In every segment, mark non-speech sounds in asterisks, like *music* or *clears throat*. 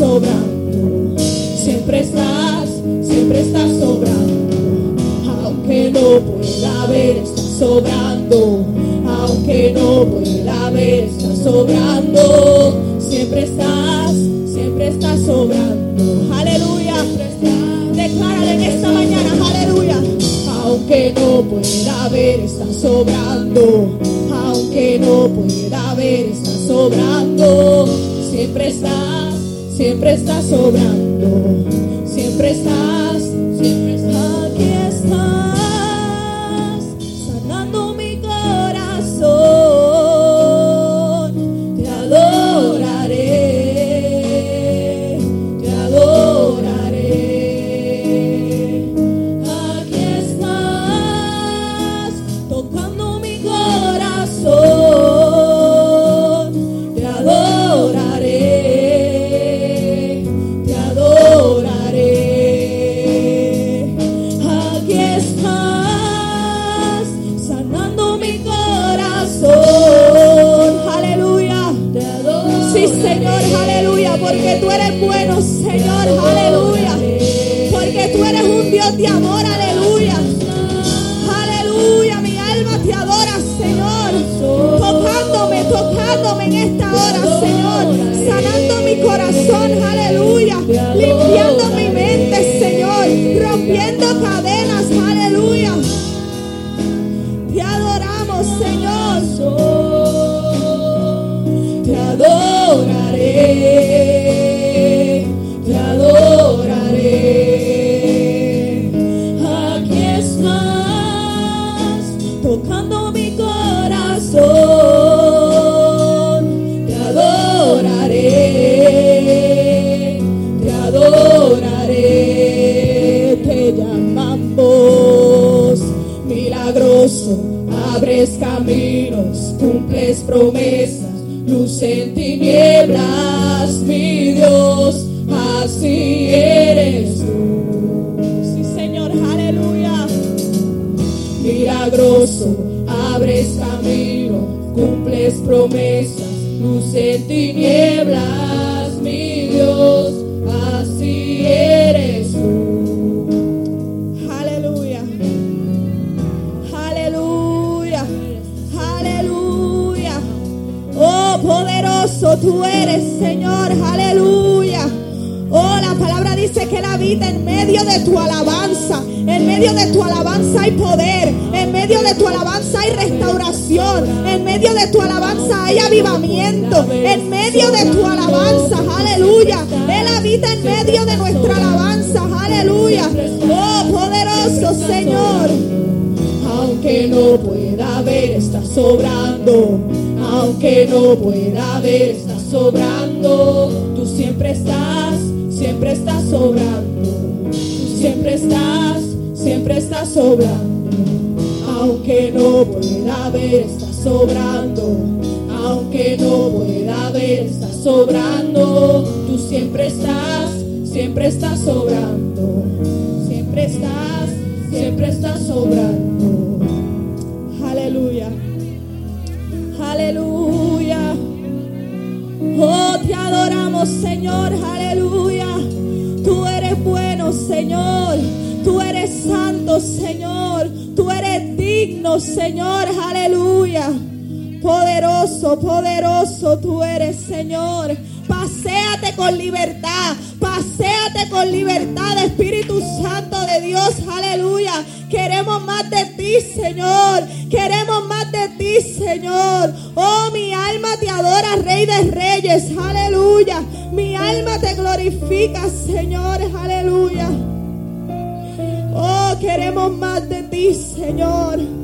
sobrando. Siempre estás, siempre estás sobrando. Aunque no pueda ver, está sobrando. Aunque no pueda ver, está sobrando. Siempre estás, siempre estás sobrando. Aleluya. Declárale en esta mañana. Aleluya. Aunque no pueda ver, está sobrando. Aunque no pueda ver, está sobrando. Siempre estás, siempre estás sobrando. Siempre estás, siempre Tocándome en esta hora, Señor. Sanando mi corazón, aleluya. Limpiando mi mente, Señor. Rompiendo cadenas, aleluya. Te adoramos, Señor. Te adoraré, promesas, luz en tinieblas, mi Dios, así eres tú. Sí, Señor, aleluya. Milagroso, abres camino, cumples promesas, luz en tinieblas, poderoso oh, tú eres, Señor. Aleluya. Oh, la palabra dice que la vida en medio de tu alabanza. En medio de tu alabanza hay poder. En medio de tu alabanza hay restauración. En medio de tu alabanza hay avivamiento. En medio de tu alabanza. Aleluya. Él habita en medio de nuestra alabanza. Aleluya. Oh, poderoso Señor. Aunque no pueda ver, está sobrando aunque no pueda ver, estás sobrando. Tú siempre estás, siempre estás sobrando. Tú siempre estás, siempre estás sobrando, aunque no pueda ver, estás sobrando. Aunque no pueda ver, estás sobrando. Tú siempre estás, siempre estás sobrando. Siempre estás, siempre estás sobrando. Aleluya. Aleluya. Señor. Aleluya. Tú eres bueno, Señor. Tú eres santo, Señor. Tú eres digno, Señor. Aleluya. Poderoso, poderoso tú eres, Señor. Paseate con libertad. Paseate con libertad, Espíritu Santo de Dios. Aleluya. Queremos más de ti, Señor. Queremos más de ti, Señor. Oh, mi alma te adora, Rey de Reyes. Aleluya. Mi alma te glorifica, Señor. Aleluya. Oh, queremos más de ti, Señor.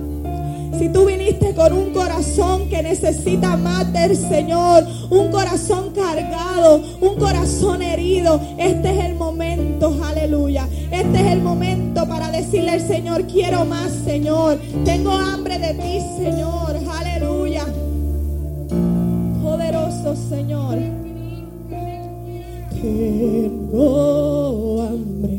Si tú viniste con un corazón que necesita más del Señor, un corazón cargado, un corazón herido, este es el momento, aleluya. Este es el momento para decirle al Señor, quiero más, Señor. Tengo hambre de ti, Señor, aleluya. Poderoso Señor. Tengo hambre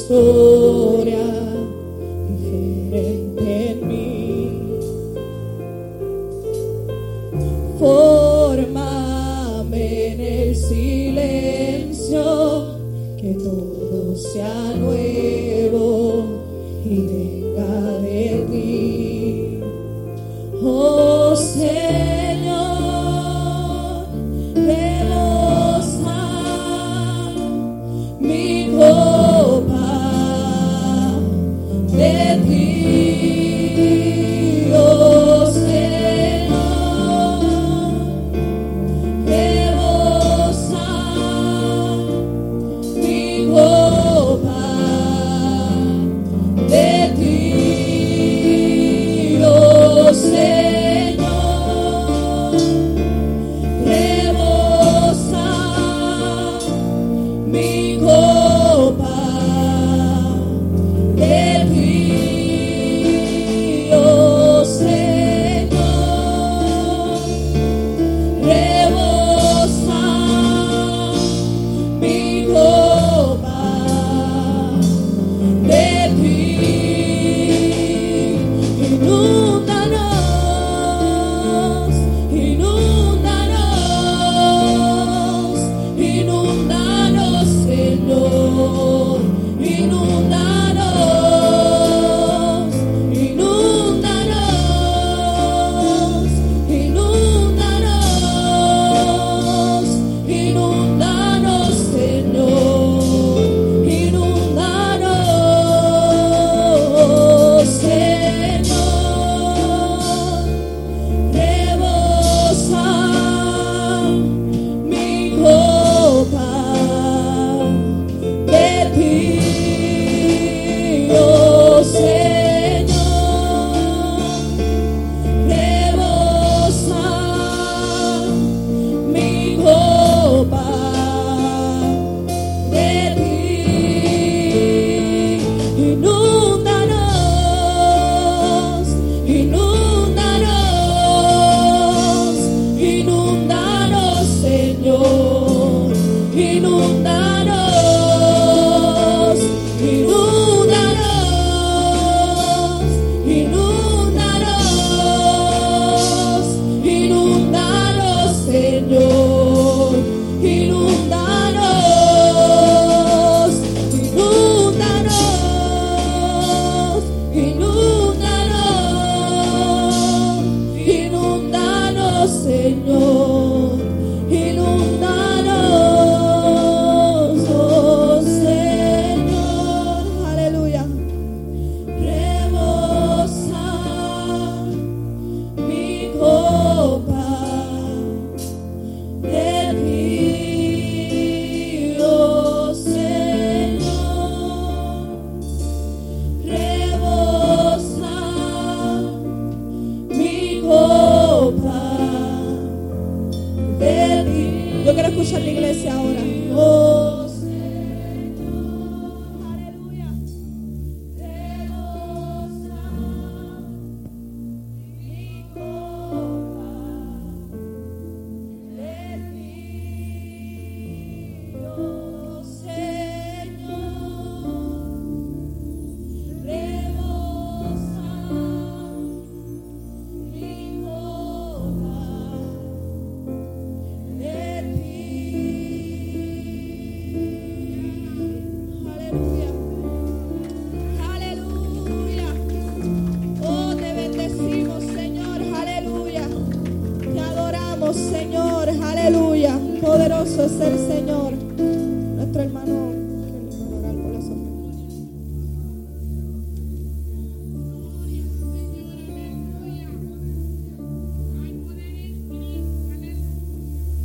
história.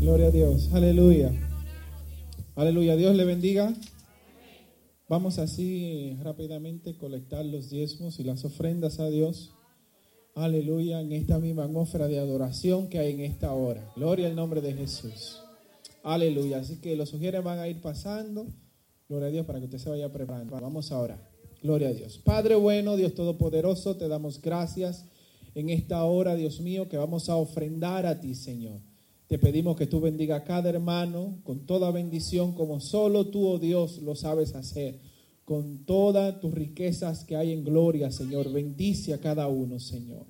Gloria a Dios, aleluya. Aleluya, Dios le bendiga. Vamos así rápidamente colectar los diezmos y las ofrendas a Dios. Aleluya, en esta misma atmósfera de adoración que hay en esta hora. Gloria al nombre de Jesús. Aleluya, así que los sugieres van a ir pasando. Gloria a Dios para que usted se vaya preparando. Vamos ahora. Gloria a Dios. Padre bueno, Dios Todopoderoso, te damos gracias en esta hora, Dios mío, que vamos a ofrendar a ti, Señor. Te pedimos que tú bendiga a cada hermano con toda bendición, como solo tú, oh Dios, lo sabes hacer. Con todas tus riquezas que hay en gloria, Señor. Bendice a cada uno, Señor.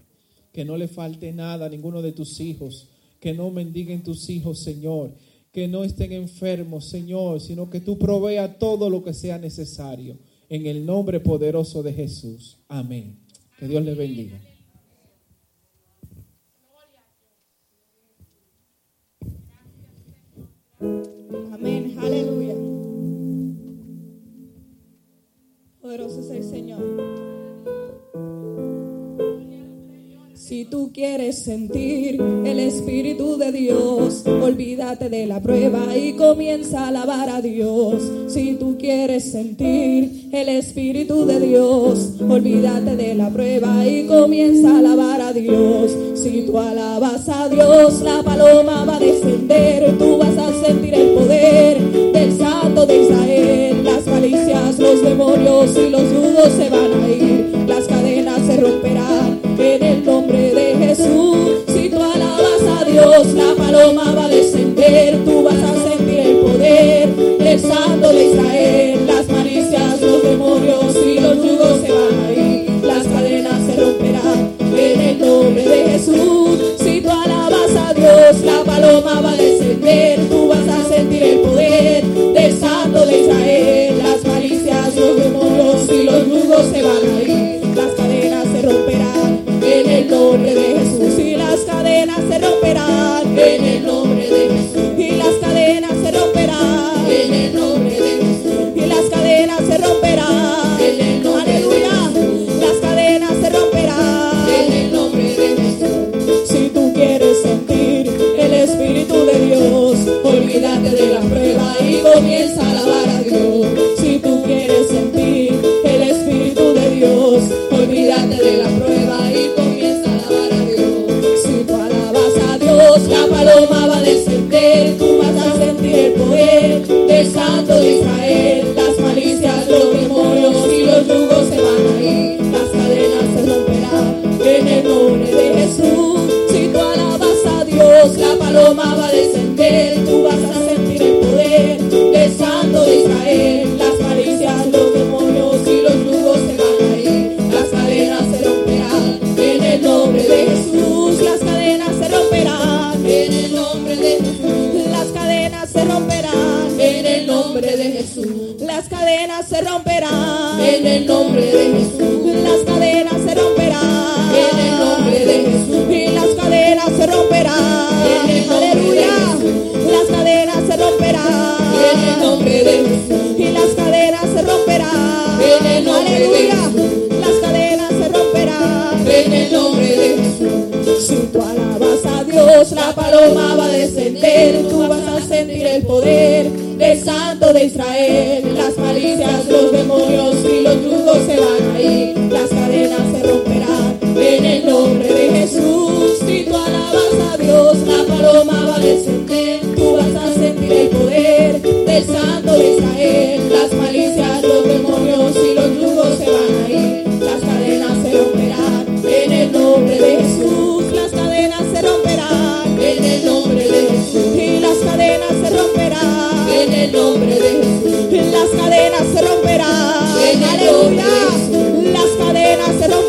Que no le falte nada a ninguno de tus hijos. Que no mendiguen tus hijos, Señor. Que no estén enfermos, Señor, sino que tú provea todo lo que sea necesario. En el nombre poderoso de Jesús. Amén. Que Dios les bendiga. Amén, aleluya. Poderoso es el Señor. Si tú quieres sentir el Espíritu de Dios, olvídate de la prueba y comienza a alabar a Dios. Si tú quieres sentir el Espíritu de Dios, olvídate de la prueba y comienza a alabar a Dios. Si tú alabas a Dios, la paloma va a descender, tú vas a sentir el poder del Santo de Israel. Las malicias, los demonios y los rudos se van a ir, Dios, la paloma va a descender, tú vas a sentir el poder del Santo de Israel. Las malicias, los demonios y los yugos se van a ir, las cadenas se romperán en el nombre de Jesús. Si tú alabas a Dios, la paloma va a descender, tú vas a sentir el poder del Santo de Israel.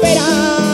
espera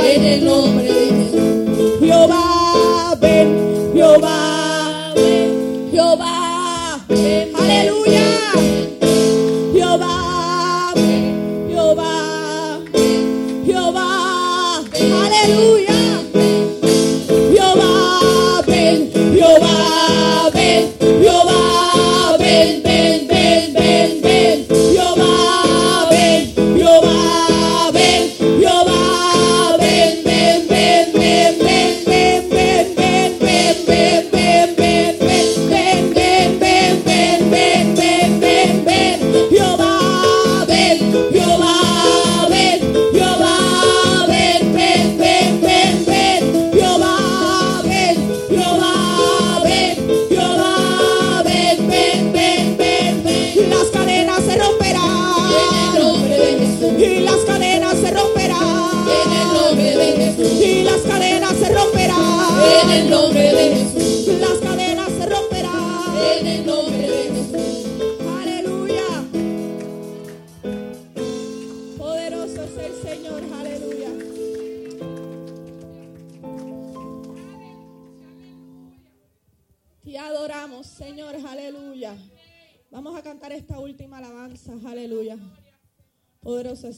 en el nombre de Jehová.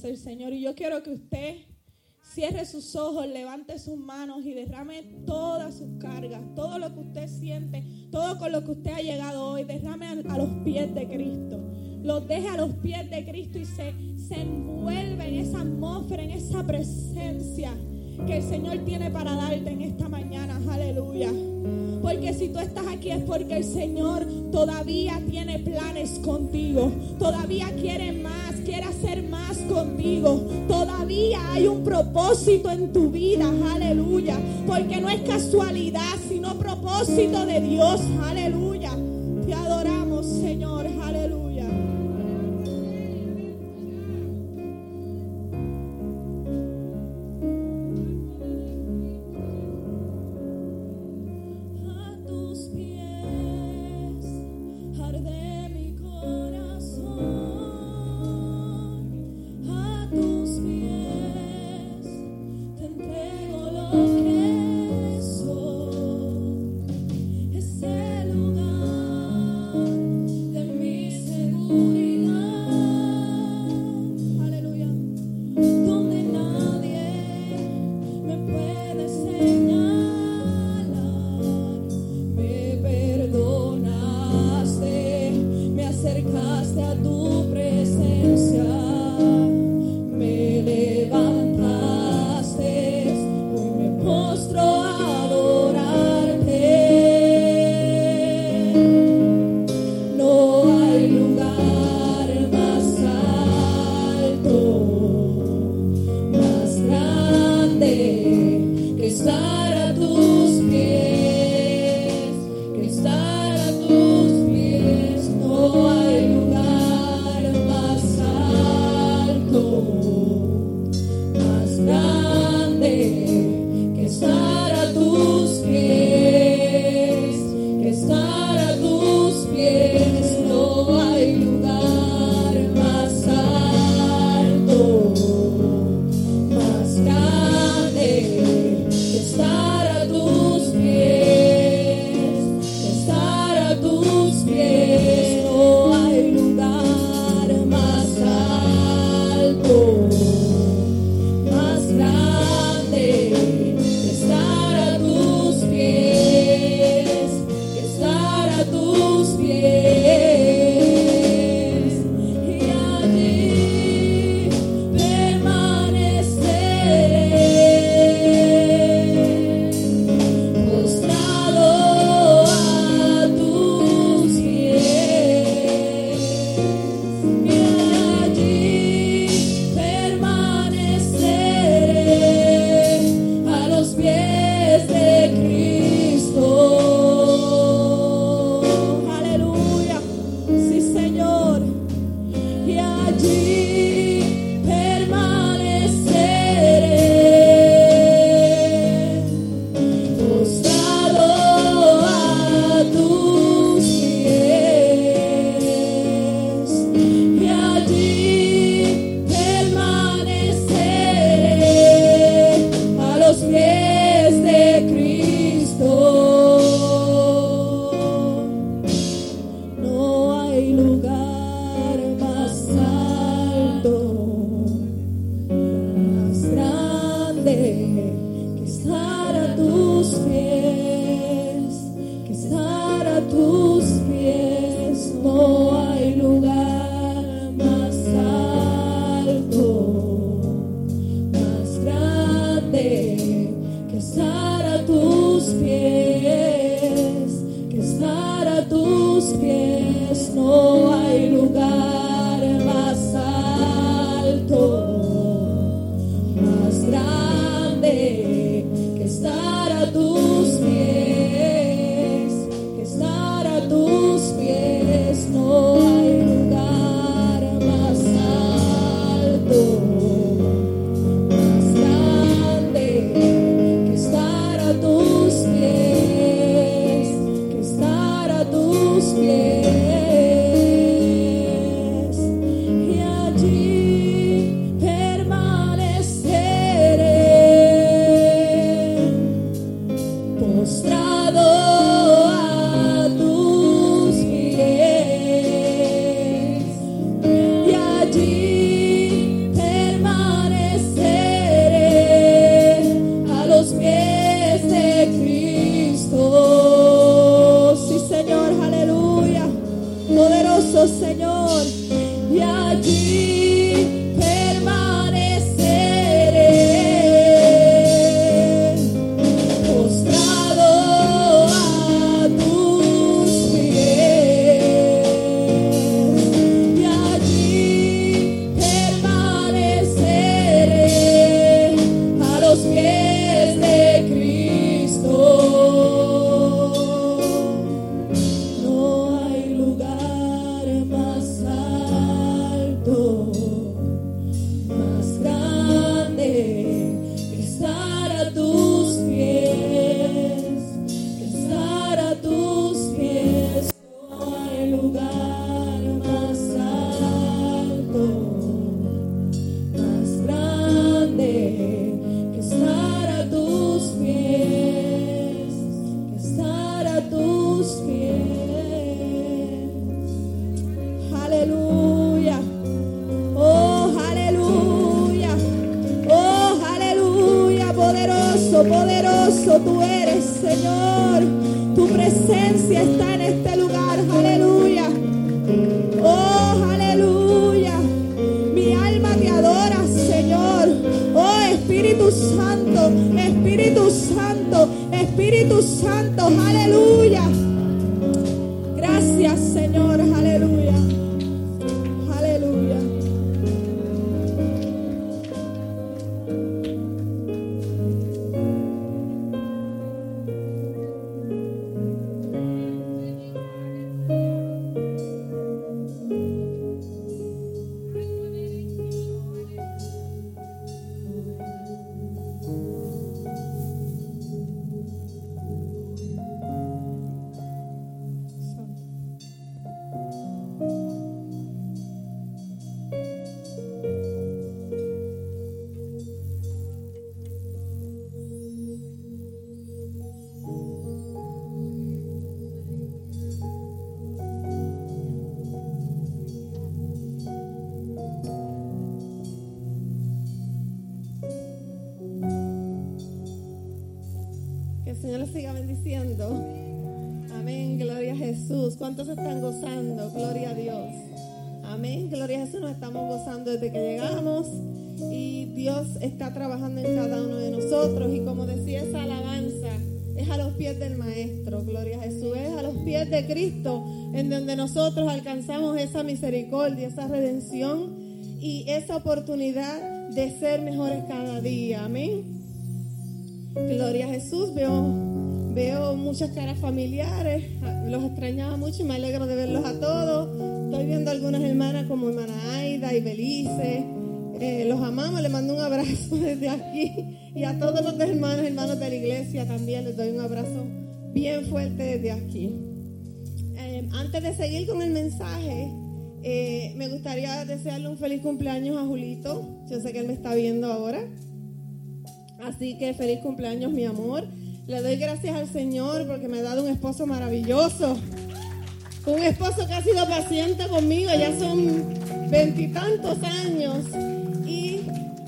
el Señor. Y yo quiero que usted cierre sus ojos, levante sus manos y derrame todas sus cargas, todo lo que usted siente, todo con lo que usted ha llegado hoy, derrame a, los pies de Cristo. Los deje a los pies de Cristo y se, se envuelve en esa atmósfera, en esa presencia que el Señor tiene para darte en esta mañana. Aleluya. Porque si tú estás aquí es porque el Señor todavía tiene planes contigo. Todavía quiere más quisiera hacer más contigo. Todavía hay un propósito en tu vida, aleluya. Porque no es casualidad, sino propósito de Dios, aleluya. santos, aleluya. Gracias, Señor, aleluya. Nosotros alcanzamos esa misericordia, esa redención y esa oportunidad de ser mejores cada día. Amén. Gloria a Jesús. Veo, veo muchas caras familiares. Los extrañaba mucho y me alegro de verlos a todos. Estoy viendo algunas hermanas como hermana Aida y Belice. Eh, los amamos, les mando un abrazo *laughs* desde aquí. Y a todos los hermanos, hermanos de la iglesia también les doy un abrazo bien fuerte desde aquí. Antes de seguir con el mensaje, eh, me gustaría desearle un feliz cumpleaños a Julito. Yo sé que él me está viendo ahora. Así que feliz cumpleaños, mi amor. Le doy gracias al Señor porque me ha dado un esposo maravilloso. Un esposo que ha sido paciente conmigo, ya son veintitantos años. Y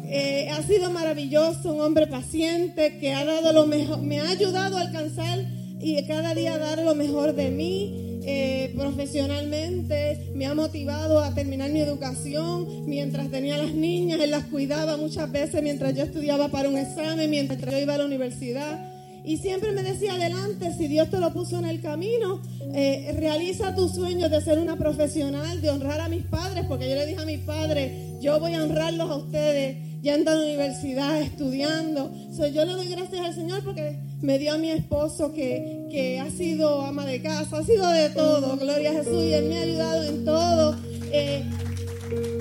eh, ha sido maravilloso, un hombre paciente que ha dado lo mejor, me ha ayudado a alcanzar y cada día dar lo mejor de mí eh, profesionalmente, me ha motivado a terminar mi educación. Mientras tenía las niñas, él las cuidaba muchas veces mientras yo estudiaba para un examen, mientras yo iba a la universidad. Y siempre me decía, adelante, si Dios te lo puso en el camino, eh, realiza tus sueños de ser una profesional, de honrar a mis padres, porque yo le dije a mis padres, yo voy a honrarlos a ustedes, yendo a la universidad, estudiando. yo le doy gracias al Señor porque me dio a mi esposo que, que, ha sido ama de casa, ha sido de todo, gloria a Jesús, y él me ha ayudado en todo. Eh,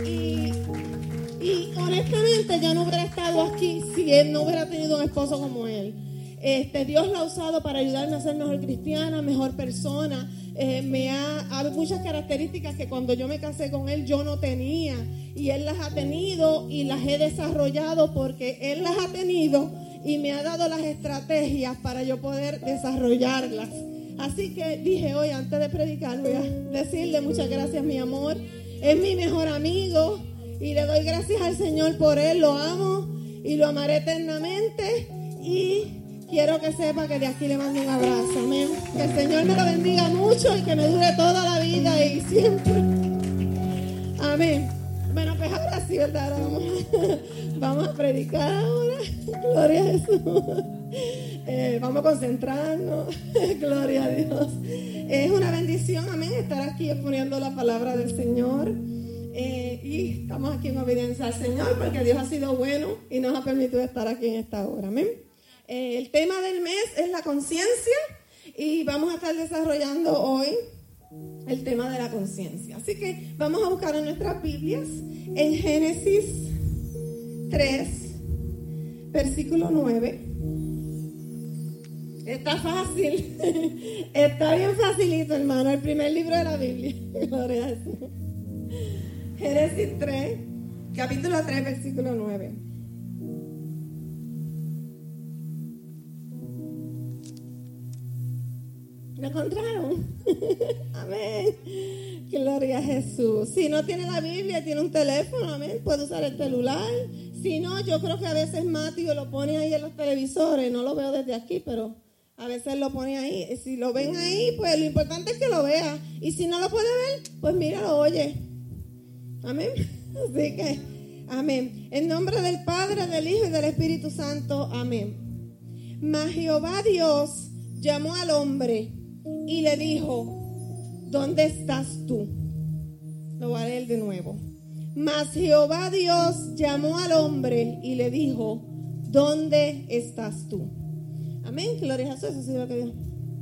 y, y, honestamente yo no hubiera estado aquí si él no hubiera tenido un esposo como él. Este, Dios lo ha usado para ayudarme a ser mejor cristiana, mejor persona. Eh, me ha, ha muchas características que cuando yo me casé con él yo no tenía y él las ha tenido y las he desarrollado porque él las ha tenido y me ha dado las estrategias para yo poder desarrollarlas. Así que dije hoy, antes de predicar, voy a decirle muchas gracias, mi amor. Es mi mejor amigo y le doy gracias al Señor por él. Lo amo y lo amaré eternamente. Y quiero que sepa que de aquí le mando un abrazo. Amén. Que el Señor me lo bendiga mucho y que me dure toda la vida y siempre. Amén. Bueno, pues ahora sí, ¿verdad? *laughs* vamos, a predicar ahora. *laughs* Gloria a Jesús. Eh, vamos a concentrarnos. *laughs* Gloria a Dios. Es una bendición, amén, estar aquí exponiendo la palabra del Señor. Eh, y estamos aquí en obediencia al Señor porque Dios ha sido bueno y nos ha permitido estar aquí en esta hora. Amén. Eh, el tema del mes es la conciencia y vamos a estar desarrollando hoy el tema de la conciencia. Así que vamos a buscar en nuestras Biblias en Génesis 3, versículo 9. Está fácil, *laughs* está bien facilito, hermano, el primer libro de la Biblia. *laughs* Gloria a Génesis 3, capítulo 3, versículo 9. ¿Lo encontraron? *laughs* amén. Gloria a Jesús. Si no tiene la Biblia, tiene un teléfono, amén. Puede usar el celular. Si no, yo creo que a veces Matthew lo pone ahí en los televisores. No lo veo desde aquí, pero a veces lo pone ahí. Si lo ven ahí, pues lo importante es que lo vea. Y si no lo puede ver, pues míralo, oye. Amén. *laughs* Así que, amén. En nombre del Padre, del Hijo y del Espíritu Santo. Amén. Mas Jehová Dios llamó al hombre y le dijo, ¿dónde estás tú? Lo voy a leer de nuevo. Mas Jehová Dios llamó al hombre y le dijo, ¿dónde estás tú? Amén, gloria a Jesús, eso es lo que Dios,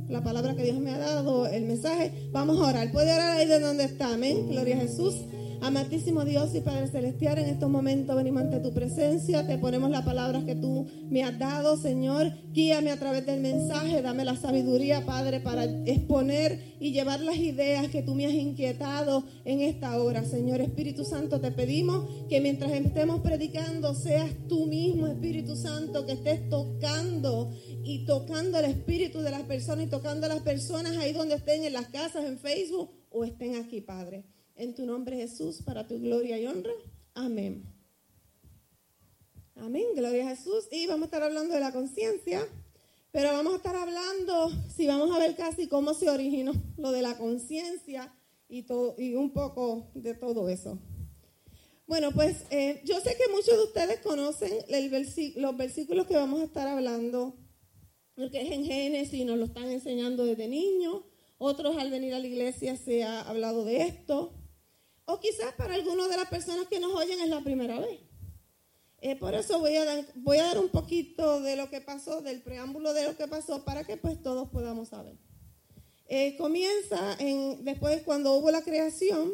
la palabra que Dios me ha dado, el mensaje. Vamos a orar, puede orar ahí de donde está, amén, gloria a Jesús. Amantísimo Dios y Padre Celestial, en estos momentos venimos ante tu presencia, te ponemos las palabras que tú me has dado, Señor. Guíame a través del mensaje, dame la sabiduría, Padre, para exponer y llevar las ideas que tú me has inquietado en esta hora, Señor. Espíritu Santo, te pedimos que mientras estemos predicando, seas tú mismo, Espíritu Santo, que estés tocando y tocando el espíritu de las personas y tocando a las personas ahí donde estén, en las casas, en Facebook o estén aquí, Padre. En tu nombre Jesús, para tu gloria y honra. Amén. Amén, gloria a Jesús. Y vamos a estar hablando de la conciencia. Pero vamos a estar hablando, si vamos a ver casi cómo se originó lo de la conciencia y, y un poco de todo eso. Bueno, pues eh, yo sé que muchos de ustedes conocen los versículos que vamos a estar hablando, porque es en Génesis nos lo están enseñando desde niños. Otros al venir a la iglesia se ha hablado de esto. O quizás para algunas de las personas que nos oyen es la primera vez. Eh, por eso voy a, dar, voy a dar un poquito de lo que pasó, del preámbulo de lo que pasó, para que pues todos podamos saber. Eh, comienza en, después cuando hubo la creación,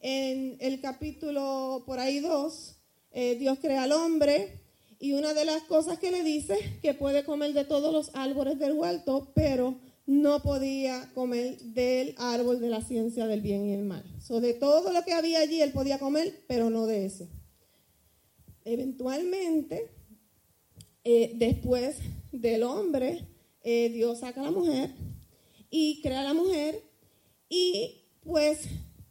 en el capítulo por ahí 2, eh, Dios crea al hombre y una de las cosas que le dice que puede comer de todos los árboles del huerto, pero no podía comer del árbol de la ciencia del bien y el mal. So, de todo lo que había allí él podía comer, pero no de ese. Eventualmente, eh, después del hombre, eh, Dios saca a la mujer y crea a la mujer y pues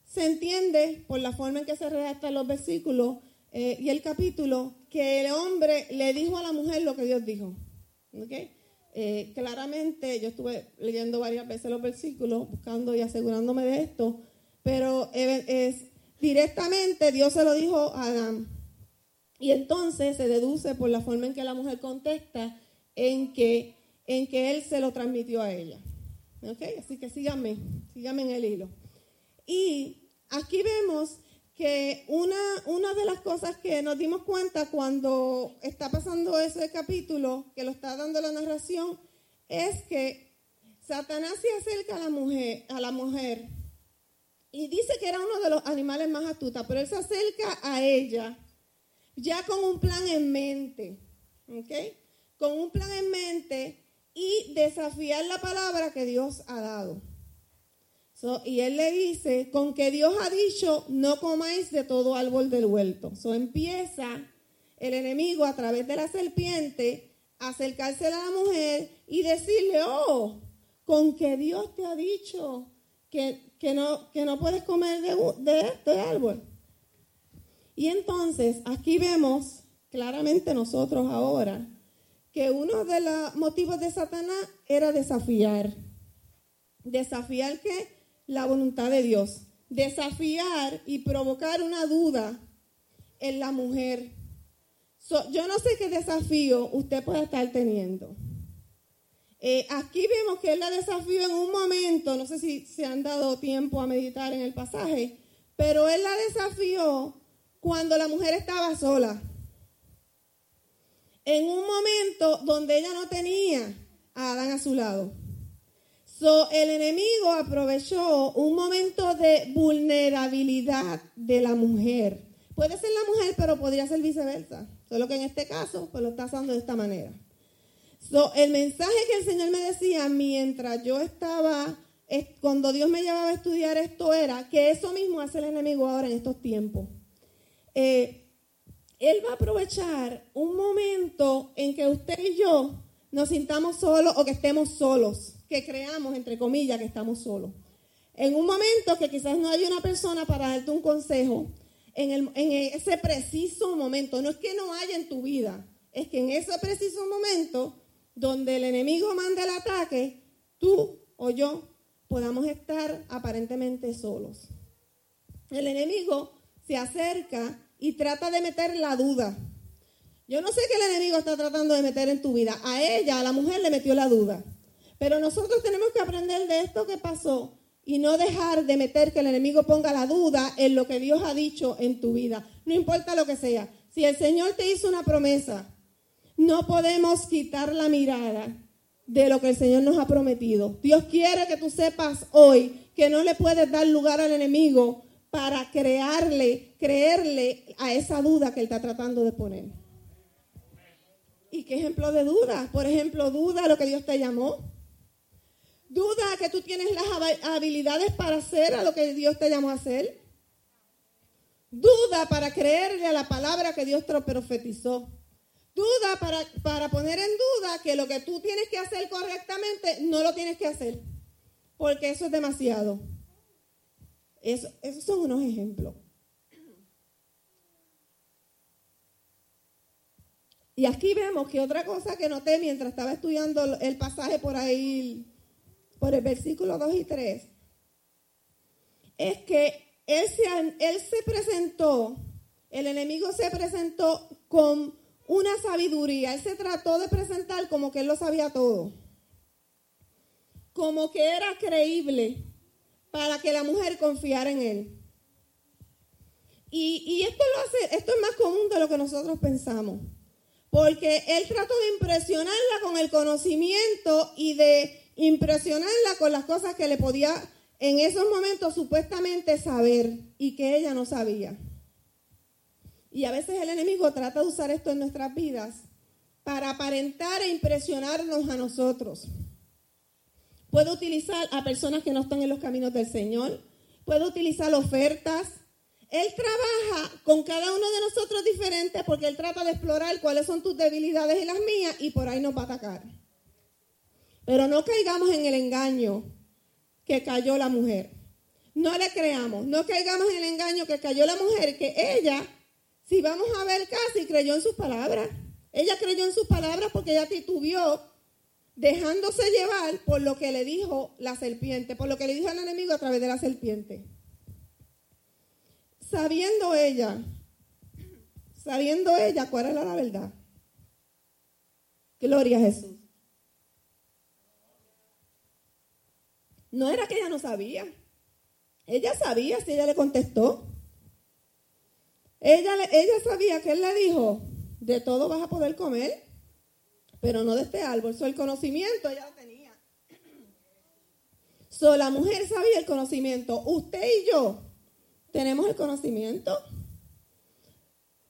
se entiende por la forma en que se redactan los versículos eh, y el capítulo que el hombre le dijo a la mujer lo que Dios dijo. Eh, claramente, yo estuve leyendo varias veces los versículos, buscando y asegurándome de esto, pero es, directamente Dios se lo dijo a Adán. Y entonces se deduce por la forma en que la mujer contesta en que, en que él se lo transmitió a ella. Así que síganme, síganme en el hilo. Y aquí vemos que una, una de las cosas que nos dimos cuenta cuando está pasando ese capítulo, que lo está dando la narración, es que Satanás se acerca a la mujer, a la mujer y dice que era uno de los animales más astutos, pero él se acerca a ella ya con un plan en mente, ¿ok? Con un plan en mente y desafiar la palabra que Dios ha dado y él le dice, con que Dios ha dicho, no comáis de todo árbol del huerto. So, empieza el enemigo a través de la serpiente a acercarse a la mujer y decirle, oh, con que Dios te ha dicho que, no, que no puedes comer de, de este árbol. Y entonces aquí vemos claramente nosotros ahora que uno de los motivos de Satanás era desafiar. Desafiar que la voluntad de Dios. Desafiar y provocar una duda en la mujer. yo no sé qué desafío usted puede estar teniendo. Eh, aquí vemos que él la desafió en un momento, no sé si se han dado tiempo a meditar en el pasaje, pero él la desafió cuando la mujer estaba sola. En un momento donde ella no tenía a Adán a su lado. So, el enemigo aprovechó un momento de vulnerabilidad de la mujer. Puede ser la mujer, pero podría ser viceversa. Solo que en este caso, pues lo está haciendo de esta manera. So, el mensaje que el Señor me decía mientras yo estaba, cuando Dios me llevaba a estudiar esto era que eso mismo hace el enemigo ahora en estos tiempos. Eh, él va a aprovechar un momento en que usted y yo nos sintamos solos o que estemos solos que creamos, entre comillas, que estamos solos. En un momento que quizás no hay una persona para darte un consejo, en, ese preciso momento, no es que no haya en tu vida, es que en ese preciso momento donde el enemigo manda el ataque, tú o yo podamos estar aparentemente solos. El enemigo se acerca y trata de meter la duda. Yo no sé qué el enemigo está tratando de meter en tu vida. A ella, a la mujer, le metió la duda. Pero nosotros tenemos que aprender de esto que pasó y no dejar de meter que el enemigo ponga la duda en lo que Dios ha dicho en tu vida. No importa lo que sea. Si el Señor te hizo una promesa, no podemos quitar la mirada de lo que el Señor nos ha prometido. Dios quiere que tú sepas hoy que no le puedes dar lugar al enemigo para crearle, creerle a esa duda que él está tratando de poner. ¿Y qué ejemplo de duda? Por ejemplo, duda lo que Dios te llamó. Duda que tú tienes las habilidades para hacer a lo que Dios te llamó a hacer. Duda para creerle a la palabra que Dios te profetizó. Duda para, para poner en duda que lo que tú tienes que hacer correctamente no lo tienes que hacer. Porque eso es demasiado. Eso, esos son unos ejemplos. Y aquí vemos que otra cosa que noté mientras estaba estudiando el pasaje por ahí, por el versículo 2 y 3, es que él se, él se presentó, el enemigo se presentó con una sabiduría, él se trató de presentar como que él lo sabía todo, como que era creíble para que la mujer confiara en él. Y, esto lo hace, esto es más común de lo que nosotros pensamos. Porque él trató de impresionarla con el conocimiento y de impresionarla con las cosas que le podía en esos momentos supuestamente saber y que ella no sabía. Y a veces el enemigo trata de usar esto en nuestras vidas para aparentar e impresionarnos a nosotros. Puede utilizar a personas que no están en los caminos del Señor. Puede utilizar ofertas. Él trabaja con cada uno de nosotros diferente porque Él trata de explorar cuáles son tus debilidades y las mías y por ahí nos va a atacar. Pero no caigamos en el engaño que cayó la mujer. No le creamos, no caigamos en el engaño que cayó la mujer, que ella, si vamos a ver casi, creyó en sus palabras. Ella creyó en sus palabras porque ella titubió dejándose llevar por lo que le dijo la serpiente, por lo que le dijo al enemigo a través de la serpiente. Sabiendo ella, sabiendo ella cuál era la verdad. Gloria a Jesús. No era que ella no sabía. Ella sabía si ella le contestó. Ella, ella sabía que él le dijo, de todo vas a poder comer pero no de este árbol. El conocimiento ella lo tenía. So, la mujer sabía el conocimiento. Usted y yo tenemos el conocimiento.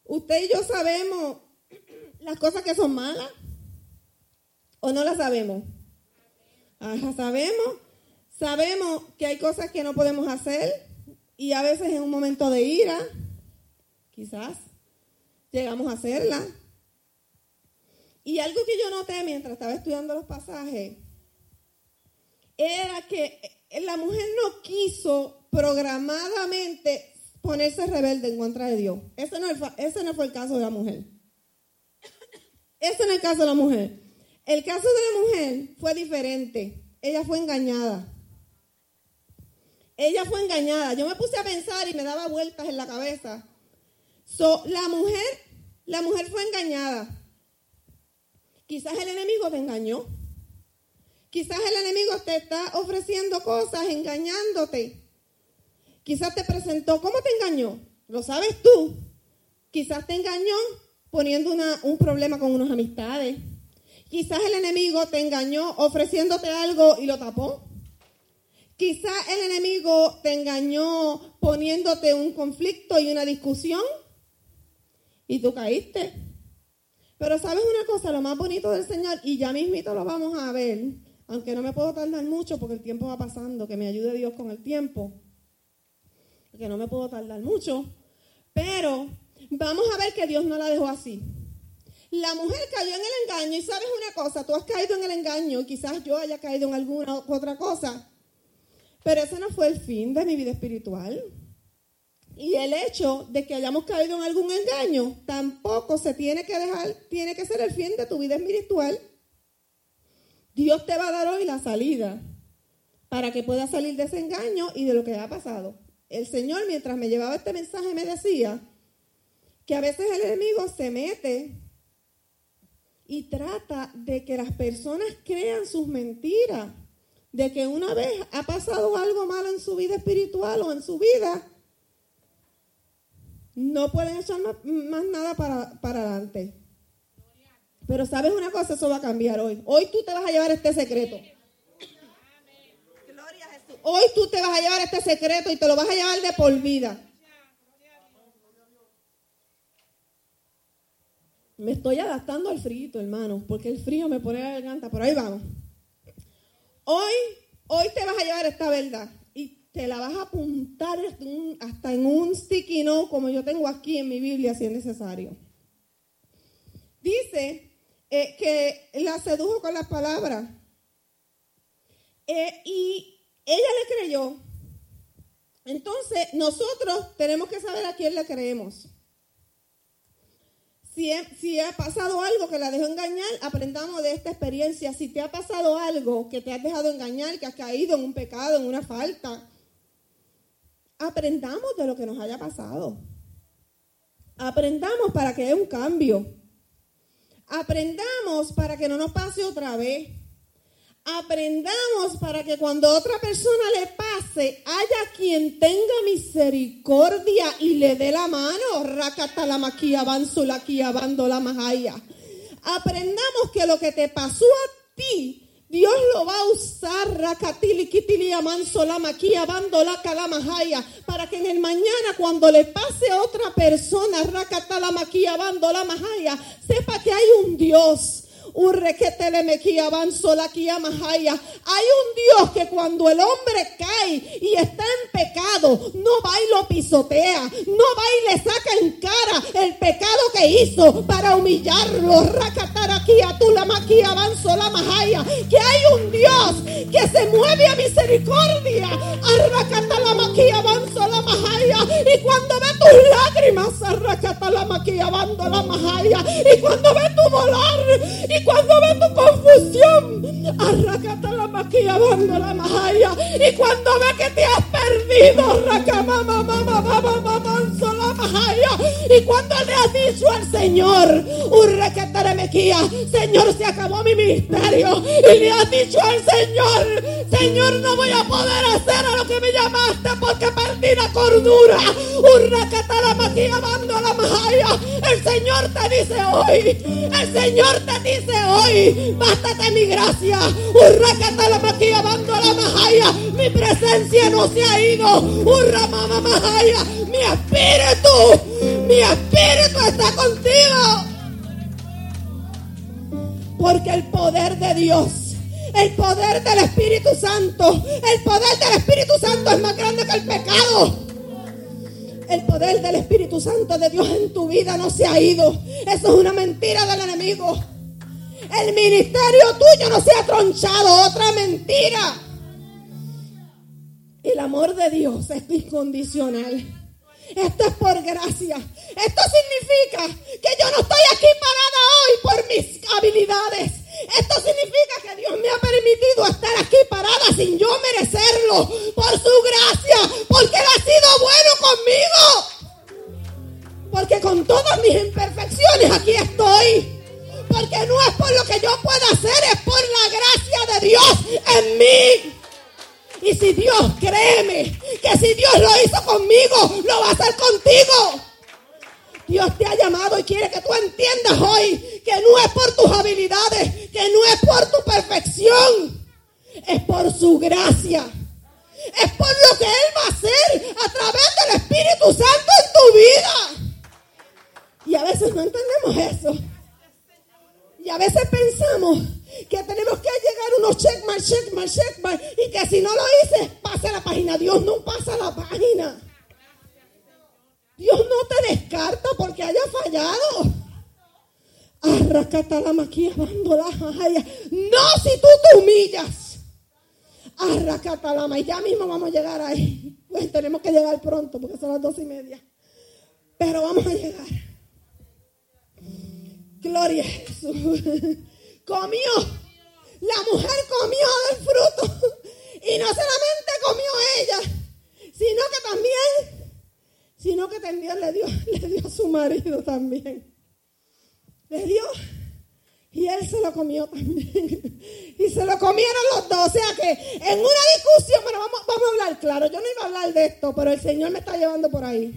Usted y yo sabemos las cosas que son malas. ¿O no las sabemos? Ajá, sabemos. Sabemos que hay cosas que no podemos hacer y a veces en un momento de ira, quizás, llegamos a hacerlas. Y algo que yo noté mientras estaba estudiando los pasajes era que la mujer no quiso programadamente ponerse rebelde en contra de Dios. Ese no, ese no fue el caso de la mujer. Ese no es el caso de la mujer. El caso de la mujer fue diferente. Ella fue engañada. Ella fue engañada. Yo me puse a pensar y me daba vueltas en la cabeza. So, la mujer, la mujer fue engañada. Quizás el enemigo te engañó. Quizás el enemigo te está ofreciendo cosas, engañándote. Quizás te presentó, ¿cómo te engañó? Lo sabes tú. Quizás te engañó poniendo un problema con unas amistades. Quizás el enemigo te engañó ofreciéndote algo y lo tapó. Quizás el enemigo te engañó poniéndote un conflicto y una discusión y tú caíste. Pero sabes una cosa, lo más bonito del Señor, y ya mismito lo vamos a ver, aunque no me puedo tardar mucho porque el tiempo va pasando, que me ayude Dios con el tiempo, que no me puedo tardar mucho, pero vamos a ver que Dios no la dejó así. La mujer cayó en el engaño y sabes una cosa, tú has caído en el engaño quizás yo haya caído en alguna otra cosa, pero ese no fue el fin de mi vida espiritual. Y el hecho de que hayamos caído en algún engaño tampoco se tiene que dejar, tiene que ser el fin de tu vida espiritual. Dios te va a dar hoy la salida para que puedas salir de ese engaño y de lo que ha pasado. El Señor, mientras me llevaba este mensaje, me decía que a veces el enemigo se mete y trata de que las personas crean sus mentiras, de que una vez ha pasado algo malo en su vida espiritual o en su vida, no pueden echar más, nada para, para adelante. Pero sabes una cosa, eso va a cambiar hoy. Hoy tú te vas a llevar este secreto. Hoy tú te vas a llevar este secreto y te lo vas a llevar de por vida. Me estoy adaptando al frío, hermano, porque el frío me pone la garganta, pero ahí vamos. Hoy, hoy te vas a llevar esta verdad te la vas a apuntar hasta en un sticky note como yo tengo aquí en mi Biblia si es necesario. Dice eh, que la sedujo con las palabras eh, y ella le creyó. Entonces nosotros tenemos que saber a quién le creemos. Si, ha pasado algo que la dejó engañar, aprendamos de esta experiencia. Si te ha pasado algo que te has dejado engañar, que has caído en un pecado, en una falta, aprendamos de lo que nos haya pasado. Aprendamos para que haya un cambio. Aprendamos para que no nos pase otra vez. Aprendamos para que cuando otra persona le pase, haya quien tenga misericordia y le dé la mano. La maquia, la majaya. Aprendamos que lo que te pasó a ti, Dios lo va a usar, rakatili, kitili, amanso, la maquia, la calamajaya, para que en el mañana, cuando le pase otra persona, rakata la maquia, la majaya, sepa que hay un Dios hay un Dios que cuando el hombre cae y está en pecado, no va y lo pisotea, no va y le saca en cara el pecado que hizo para humillarlo. Que hay un Dios que se mueve a misericordia. Y cuando ve tus lágrimas, y cuando ve tu dolor, y cuando ve tu confusión, arracata la maquilla, banda la majaya. Y cuando ve que te has perdido, racama, mamá, mamá, mamá, la majaya. Y cuando le has dicho al Señor, urrequetaremequía, Señor, se acabó mi ministerio. Y le has dicho al Señor, Señor, no voy a poder hacer a lo que me llamaste porque perdí la cordura. la majaya. El Señor te dice hoy, el Señor te dice hoy, bástate mi gracia. Urra la maquilla, bando la majaya. Mi presencia no se ha ido. Urra mamá majaya. Mi espíritu, mi espíritu está contigo. Porque el poder de Dios el poder del Espíritu Santo. El poder del Espíritu Santo es más grande que el pecado. El poder del Espíritu Santo de Dios en tu vida no se ha ido. Eso es una mentira del enemigo. El ministerio tuyo no se ha tronchado. Otra mentira. El amor de Dios es incondicional. Esto es por gracia. Esto significa que yo no estoy aquí parada hoy por mis habilidades. Esto significa que Dios me ha permitido estar aquí parada sin yo merecerlo. Por su gracia. Porque Él ha sido bueno conmigo. Porque con todas mis imperfecciones aquí estoy. Porque no es por lo que yo pueda hacer, es por la gracia de Dios en mí. Y si Dios, créeme, que si Dios lo hizo conmigo, lo va a hacer contigo. Dios te ha llamado y quiere que tú entiendas hoy que no es por tus habilidades, que no es por tu perfección, es por su gracia. Es por lo que Él va a hacer a través del Espíritu Santo en tu vida. Y a veces no entendemos eso. Y a veces pensamos que tenemos que llegar unos checkmark, checkmark, checkmark, y que si no lo hice, pase la página. Dios no pasa la página. Dios no te descarta porque haya fallado. Arracata la maquilla, No si tú te humillas. Arracata la y ya mismo vamos a llegar ahí. Pues tenemos que llegar pronto porque son las dos y media. Pero vamos a llegar. Gloria a Jesús. Comió. La mujer comió del fruto. Y no solamente comió ella, sino que también, sino que también le dio, *laughs* le dio a su marido también. Le dio. Y él se lo comió también. *laughs* Y se lo comieron los dos. O sea que en una discusión, bueno, vamos, vamos a hablar claro. Yo no iba a hablar de esto, pero el Señor me está llevando por ahí.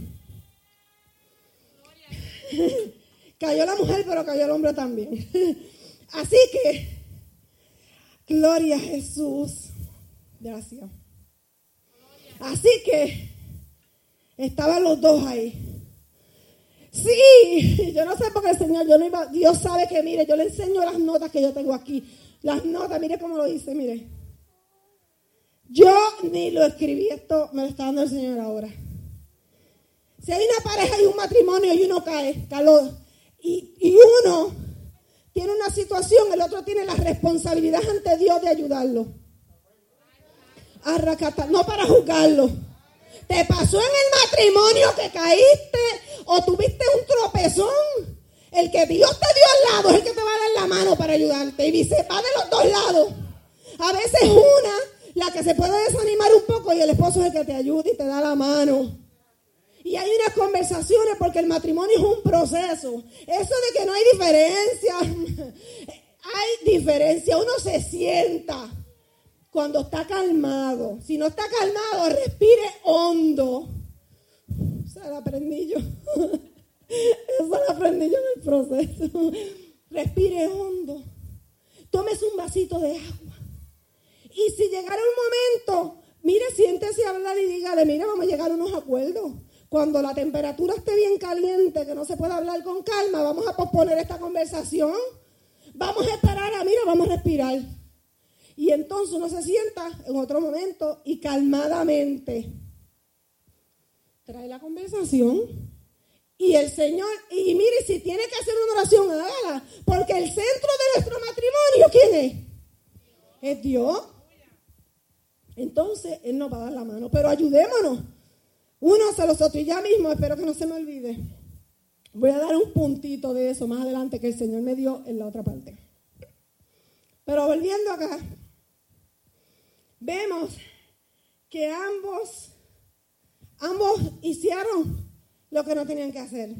*laughs* Cayó la mujer, pero cayó el hombre también. Así que, gloria a Jesús. Gracias. Así que, estaban los dos ahí. Sí, *laughs* yo no sé por qué el Señor, yo no iba, Dios sabe que, mire, yo le enseño las notas que yo tengo aquí. Las notas, mire cómo lo dice, mire. Yo ni lo escribí, esto me lo está dando el Señor ahora. Si hay una pareja y un matrimonio y uno cae, calor, y, uno tiene una situación, el otro tiene la responsabilidad ante Dios de ayudarlo. no para juzgarlo. Te pasó en el matrimonio que caíste o tuviste un tropezón. El que Dios te dio al lado es el que te va a dar la mano para ayudarte. Y dice, va de los dos lados. A veces una, la que se puede desanimar un poco y el esposo es el que te ayuda y te da la mano. Y hay unas conversaciones porque el matrimonio es un proceso. Eso de que no hay diferencia, *laughs* hay diferencia. Uno se sienta cuando está calmado. Si no está calmado, respire hondo. Se lo aprendí yo. *laughs* Eso lo aprendí yo en el proceso. Respire hondo. Tómese un vasito de agua. Y si llegara un momento, mire, siéntese a hablar y dígale, mira, vamos a llegar a unos acuerdos. Cuando la temperatura esté bien caliente, que no se pueda hablar con calma, vamos a posponer esta conversación. Vamos a esperar a, mira, vamos a respirar. Y entonces uno se sienta en otro momento y calmadamente trae la conversación. Y el Señor, y mire, si tiene que hacer una oración, hágala. Porque el centro de nuestro matrimonio, ¿quién es? Es Dios. Entonces, Él nos va a dar la mano. Pero ayudémonos unos a los otros. Y ya mismo, espero que no se me olvide. Voy a dar un puntito de eso más adelante que el Señor me dio en la otra parte. Pero volviendo acá, vemos que ambos, ambos hicieron lo que no tenían que hacer.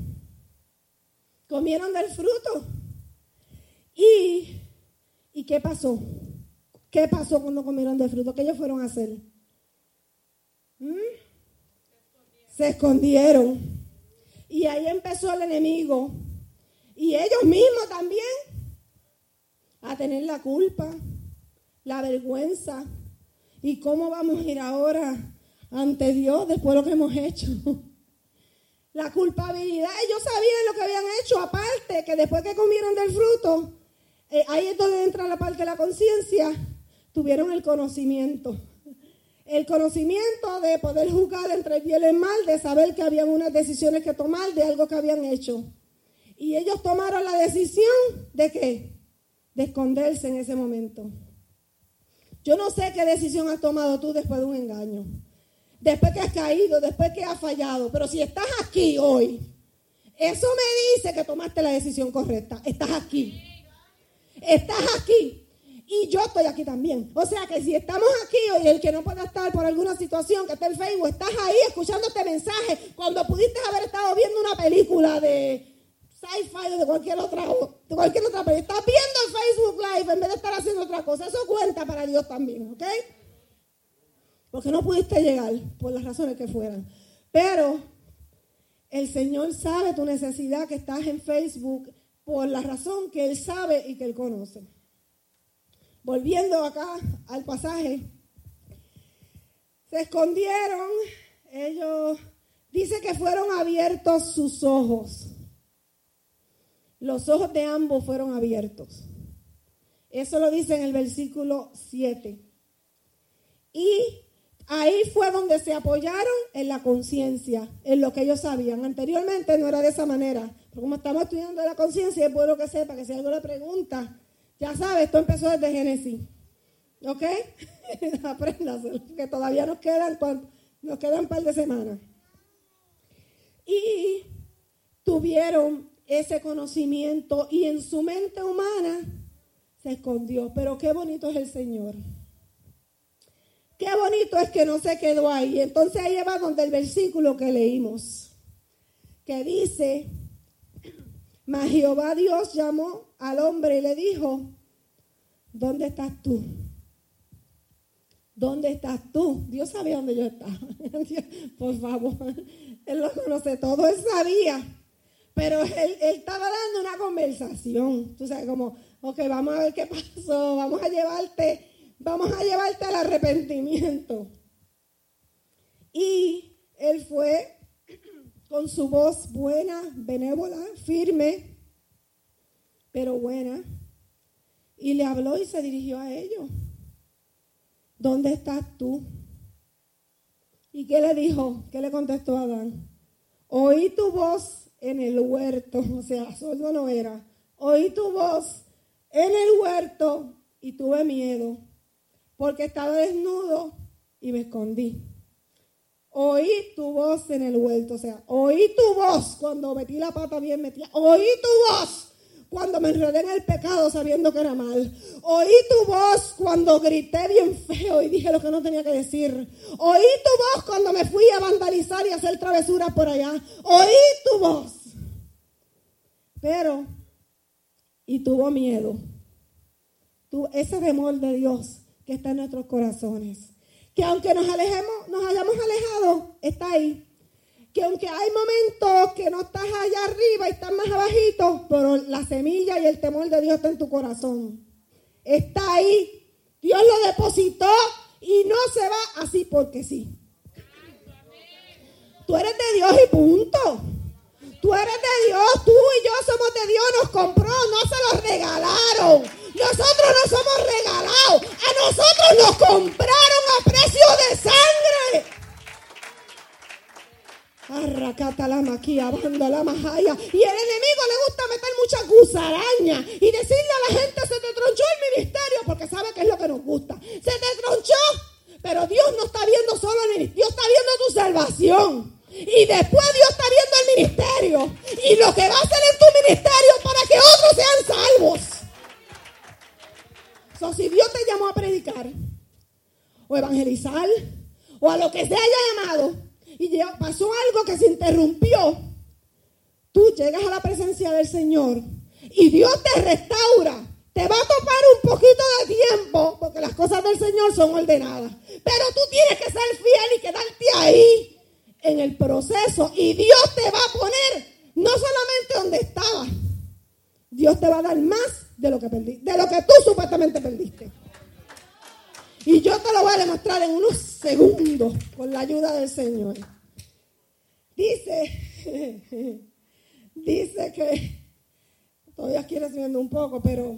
Comieron del fruto. ¿Y, ¿y qué pasó? ¿Qué pasó cuando comieron del fruto? ¿Qué ellos fueron a hacer? ¿Mm? se escondieron. Y ahí empezó el enemigo. Y ellos mismos también a tener la culpa, la vergüenza. ¿Y cómo vamos a ir ahora ante Dios después de lo que hemos hecho? La culpabilidad, ellos sabían lo que habían hecho, aparte que después que comieron del fruto, eh, ahí es donde entra la parte de la conciencia, tuvieron el conocimiento el conocimiento de poder juzgar entre bien y mal, de saber que habían unas decisiones que tomar de algo que habían hecho. Y ellos tomaron la decisión de qué? De esconderse en ese momento. Yo no sé qué decisión has tomado tú después de un engaño. Después que has caído, después que has fallado. Pero si estás aquí hoy, eso me dice que tomaste la decisión correcta. Estás aquí. Estás aquí y yo estoy aquí también. O sea que si estamos aquí hoy, el que no pueda estar por alguna situación que está en Facebook, estás ahí escuchando este mensaje cuando pudiste haber estado viendo una película de sci-fi o de cualquier otra, de cualquier otra película. Estás viendo el Facebook Live en vez de estar haciendo otra cosa. Eso cuenta para Dios también, ¿ok? Porque no pudiste llegar por las razones que fueran. Pero el Señor sabe tu necesidad que estás en Facebook por la razón que Él sabe y que Él conoce. Volviendo acá al pasaje, se escondieron, ellos, dice que fueron abiertos sus ojos. Los ojos de ambos fueron abiertos. Eso lo dice en el versículo 7. Y ahí fue donde se apoyaron en la conciencia, en lo que ellos sabían. Anteriormente no era de esa manera. Pero como estamos estudiando la conciencia, es bueno que sepa que si algo le pregunta, ya sabes, esto empezó desde Génesis. ¿Ok? *laughs* Apréndase, que todavía nos quedan, nos quedan un par de semanas. Y tuvieron ese conocimiento y en su mente humana se escondió. Pero qué bonito es el Señor. Qué bonito es que no se quedó ahí. Entonces ahí va donde el versículo que leímos, que dice, mas Jehová Dios llamó al hombre y le dijo, ¿dónde estás tú? ¿Dónde estás tú? Dios sabía dónde yo estaba. *laughs* Por favor, Él lo conoce todo, Él sabía. Pero él, estaba dando una conversación. Tú sabes, como, ok, vamos a ver qué pasó, vamos a llevarte, vamos a llevarte al arrepentimiento. Y él fue con su voz buena, benévola, firme, pero buena, y le habló y se dirigió a ellos. ¿Dónde estás tú? ¿Y qué le dijo? ¿Qué le contestó Adán? Oí tu voz en el huerto, *laughs* o sea, solo no era. Oí tu voz en el huerto y tuve miedo, porque estaba desnudo y me escondí. Oí tu voz en el huerto, o sea, oí tu voz cuando metí la pata bien metida, oí tu voz cuando me enredé en el pecado sabiendo que era mal. Oí tu voz cuando grité bien feo y dije lo que no tenía que decir. Oí tu voz cuando me fui a vandalizar y hacer travesuras por allá. Oí tu voz. Pero, y tuvo miedo. Tu, ese temor de Dios que está en nuestros corazones. Que aunque nos alejemos, nos hayamos alejado, está ahí que aunque hay momentos que no estás allá arriba y estás más abajito, pero la semilla y el temor de Dios está en tu corazón. Está ahí. Dios lo depositó y no se va así porque sí. Tú eres de Dios y punto. Tú eres de Dios, tú y yo somos de Dios, nos compró, no se los regalaron. Nosotros no somos regalados, a nosotros nos compraron a precio de sangre. Arracata la maquia, banda la majaya. Y el enemigo le gusta meter mucha gusaraña y decirle a la gente, se te tronchó el ministerio, porque sabe que es lo que nos gusta. Se te tronchó, pero Dios no está viendo solo el ministerio, Dios está viendo tu salvación. Y después Dios está viendo el ministerio y lo que va a hacer en tu ministerio para que otros sean salvos. So, si Dios te llamó a predicar o evangelizar o a lo que se haya llamado, y pasó algo que se interrumpió, tú llegas a la presencia del Señor y Dios te restaura. Te va a topar un poquito de tiempo porque las cosas del Señor son ordenadas. Pero tú tienes que ser fiel y quedarte ahí en el proceso. Y Dios te va a poner no solamente donde estabas, Dios te va a dar más de lo que perdiste, de lo que tú supuestamente perdiste. Y yo te lo voy a demostrar en unos segundos con la ayuda del Señor. Dice, *laughs* dice que, todavía aquí resumiendo un poco, pero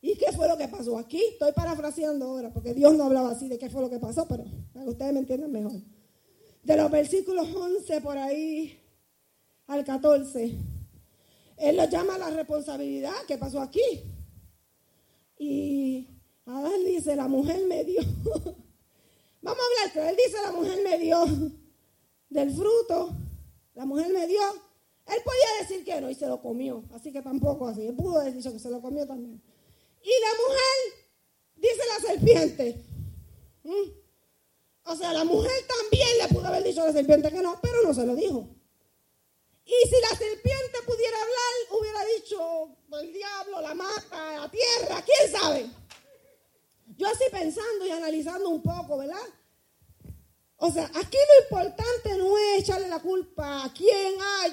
¿y qué fue lo que pasó aquí? Estoy parafraseando ahora, porque Dios no hablaba así de qué fue lo que pasó, pero para que ustedes me entiendan mejor. De los versículos 11 por ahí al 14, Él lo llama la responsabilidad que pasó aquí. Y Adán dice, la mujer me dio. *laughs* Vamos a hablar, pero él dice, la mujer me dio del fruto. La mujer me dio. Él podía decir que no y se lo comió. Así que tampoco así. Él pudo decir que se lo comió también. Y la mujer, dice la serpiente. O sea, la mujer también le pudo haber dicho a la serpiente que no, pero no se lo dijo. Y si la serpiente pudiera hablar, hubiera dicho, el diablo la mata, la tierra, quién sabe. Pensando y analizando un poco, ¿verdad? O sea, aquí lo importante no es echarle la culpa a quién, ah,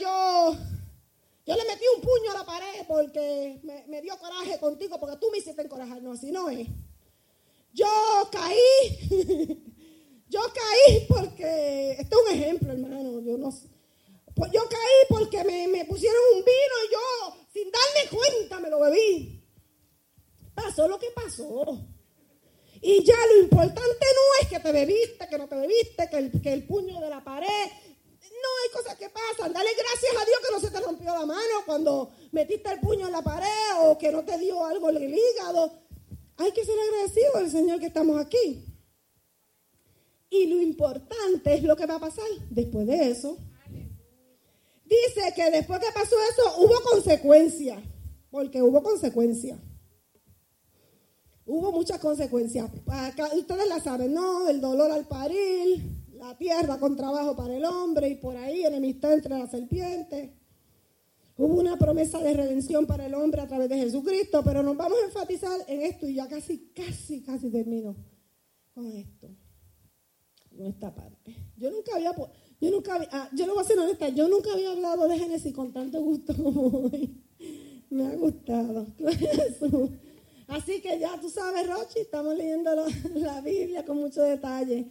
yo, le metí un puño a la pared porque me, dio coraje contigo, porque tú me hiciste encorajar. No, así no es. Yo caí, *laughs* yo caí porque, esto es un ejemplo, hermano, yo no sé. Pues yo caí porque me, me pusieron un vino y yo, sin darme cuenta, me lo bebí. Pasó lo que pasó. Y ya lo importante no es que te bebiste, que no te bebiste, que el, que el puño de la pared. No hay cosas que pasan. Dale gracias a Dios que no se te rompió la mano cuando metiste el puño en la pared o que no te dio algo el hígado. Hay que ser agradecido al Señor que estamos aquí. Y lo importante es lo que va a pasar después de eso. Dice que después que pasó eso hubo consecuencias, porque hubo consecuencias. Hubo muchas consecuencias. Ustedes la saben, ¿no? El dolor al parir, la tierra con trabajo para el hombre y por ahí enemistad entre la serpiente. Hubo una promesa de redención para el hombre a través de Jesucristo, pero nos vamos a enfatizar en esto y ya casi, casi, casi termino con esto, con esta parte. Yo nunca había, yo nunca había, ah, yo lo voy a ser honesta, yo nunca había hablado de Génesis con tanto gusto como *laughs* hoy. Me ha gustado. *laughs* Así que ya tú sabes, Rochi, estamos leyendo *laughs* la, Biblia con mucho detalle.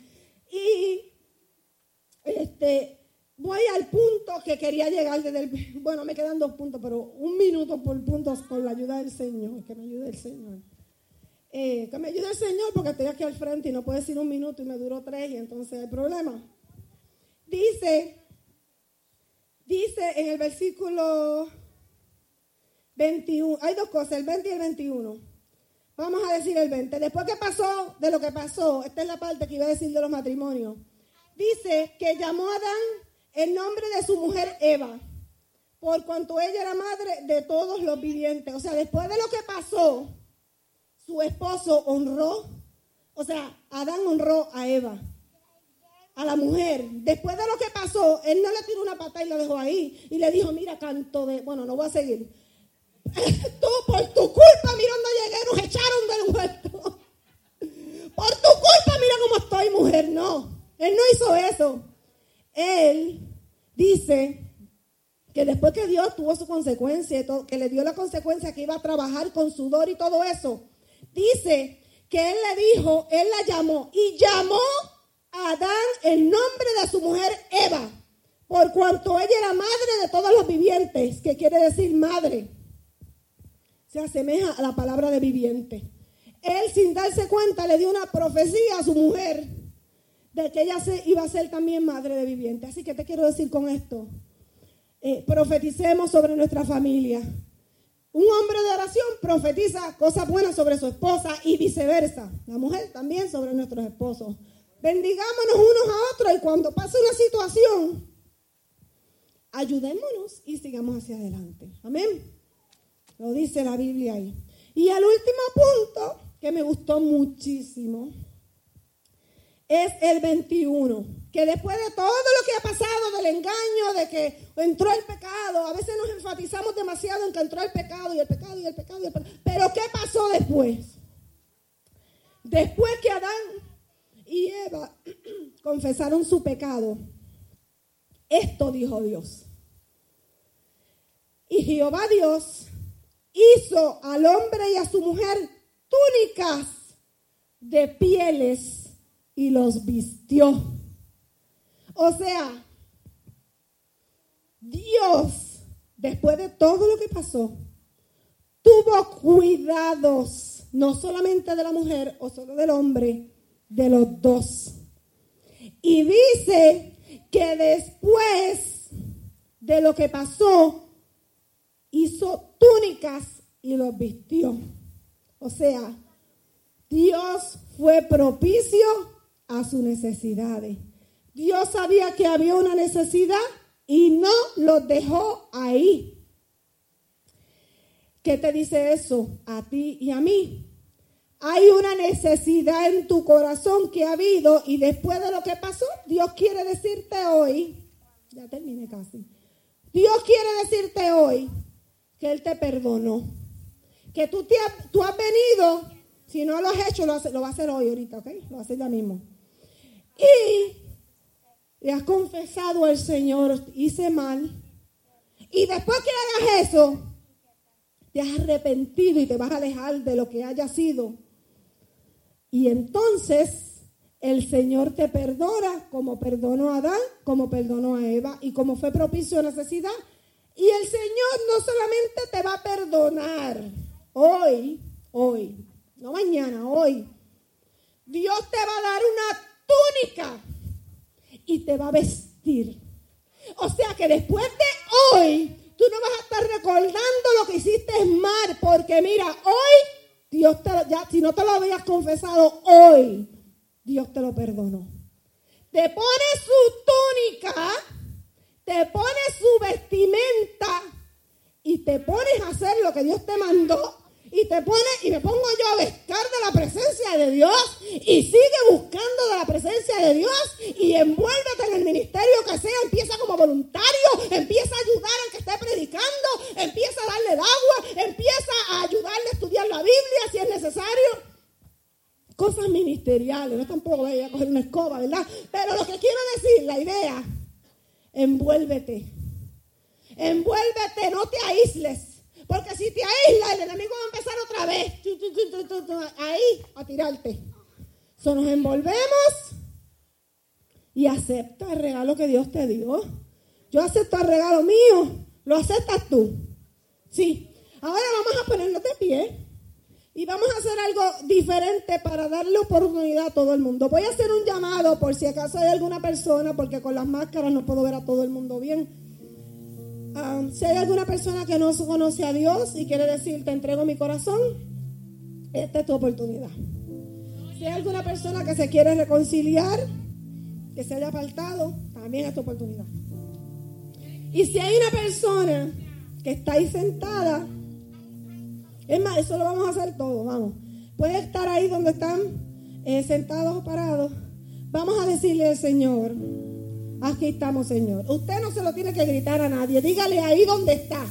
Y este, voy al punto que quería llegar desde el... *laughs* Bueno, me quedan dos puntos, pero un minuto por puntos con la ayuda del Señor. Que me ayude el Señor. Eh, que me ayude el Señor porque estoy aquí al frente y no puedo decir un minuto y me duró tres y entonces hay problema. Dice, dice en el versículo 21, hay dos cosas, el 20 y el 21. Vamos a decir el 20. Después que pasó de lo que pasó, esta es la parte que iba a decir de los matrimonios. dice que llamó a Adán el nombre de su mujer Eva, por cuanto ella era madre de todos los vivientes. O sea, después de lo que pasó, su esposo honró, o sea, Adán honró a Eva, a la mujer. Después de lo que pasó, él no le tiró una pata y lo dejó ahí. Y le dijo, mira, canto de... Bueno, no voy a seguir. *laughs* Tú, por tu culpa, mira dónde llegué, nos echaron del huerto. *laughs* Por tu culpa, mira cómo estoy, mujer. No, él no hizo eso. Él dice que después que Dios tuvo su consecuencia, que le dio la consecuencia que iba a trabajar con sudor y todo eso, dice que él le dijo, él la llamó y llamó a Adán el nombre de su mujer Eva, por cuanto ella era madre de todos los vivientes, que quiere decir madre. Se asemeja a la palabra de viviente. Él sin darse cuenta le dio una profecía a su mujer de que ella se, iba a ser también madre de viviente. Así que te quiero decir con esto, eh, profeticemos sobre nuestra familia. Un hombre de oración profetiza cosas buenas sobre su esposa y viceversa. La mujer también sobre nuestros esposos. Bendigámonos unos a otros y cuando pase una situación, ayudémonos y sigamos hacia adelante. Amén. Lo dice la Biblia ahí. Y el último punto que me gustó muchísimo es el 21, que después de todo lo que ha pasado, del engaño, de que entró el pecado, a veces nos enfatizamos demasiado en que entró el pecado y el pecado y el pecado y el pecado. Pero ¿qué pasó después? Después que Adán y Eva *clears throat* confesaron su pecado, esto dijo Dios. Y Jehová Dios hizo al hombre y a su mujer túnicas de pieles y los vistió. O sea, Dios, después de todo lo que pasó, tuvo cuidados, no solamente de la mujer o solo del hombre, de los dos. Y dice que después de lo que pasó, hizo túnicas y los vistió. O sea, Dios fue propicio a sus necesidades. Dios sabía que había una necesidad y no los dejó ahí. ¿Qué te dice eso a ti y a mí? Hay una necesidad en tu corazón que ha habido y después de lo que pasó, Dios quiere decirte hoy, ya terminé casi, Dios quiere decirte hoy que Él te perdonó que tú, te tú has venido, si no lo has hecho, lo, lo va a hacer hoy ahorita, ¿ok? Lo va a hacer ya mismo. Y le has confesado al Señor, hice mal. Y después que hagas eso, te has arrepentido y te vas a alejar de lo que haya sido. Y entonces el Señor te perdona como perdonó a Adán, como perdonó a Eva y como fue propicio a necesidad. Y el Señor no solamente te va a perdonar, Hoy, hoy, no mañana, hoy, Dios te va a dar una túnica y te va a vestir. O sea que después de hoy, tú no vas a estar recordando lo que hiciste mal, porque mira, hoy Dios te lo, ya, si no te lo habías confesado hoy, Dios te lo perdonó. Te pone su túnica, te pone su vestimenta y te pones a hacer lo que Dios te mandó y te pone y me pongo yo a buscar de la presencia de Dios y sigue buscando de la presencia de Dios y envuélvete en el ministerio que sea, empieza como voluntario, empieza a ayudar al que esté predicando, empieza a darle el agua, empieza a ayudarle a estudiar la Biblia si es necesario. Cosas ministeriales, no tampoco voy a coger una escoba, ¿verdad? Pero lo que quiero decir, la idea, envuélvete. Envuélvete, no te aísles. Porque si te aíslas, el enemigo va a empezar otra vez. Ahí, a tirarte. So, nos envolvemos y acepta el regalo que Dios te dio. Yo acepto el regalo mío. ¿Lo aceptas tú? Sí. Ahora vamos a ponernos de pie. Y vamos a hacer algo diferente para darle oportunidad a todo el mundo. Voy a hacer un llamado por si acaso hay alguna persona, porque con las máscaras no puedo ver a todo el mundo bien. Ah, si hay alguna persona que no conoce a Dios y quiere decir, te entrego mi corazón, esta es tu oportunidad. Si hay alguna persona que se quiere reconciliar, que se haya apartado, también es tu oportunidad. Y si hay una persona que está ahí sentada, es más, eso lo vamos a hacer todo, vamos. Puede estar ahí donde están eh, sentados o parados. Vamos a decirle al Señor, aquí estamos, Señor. Usted no se lo tiene que gritar a nadie, dígale ahí donde está.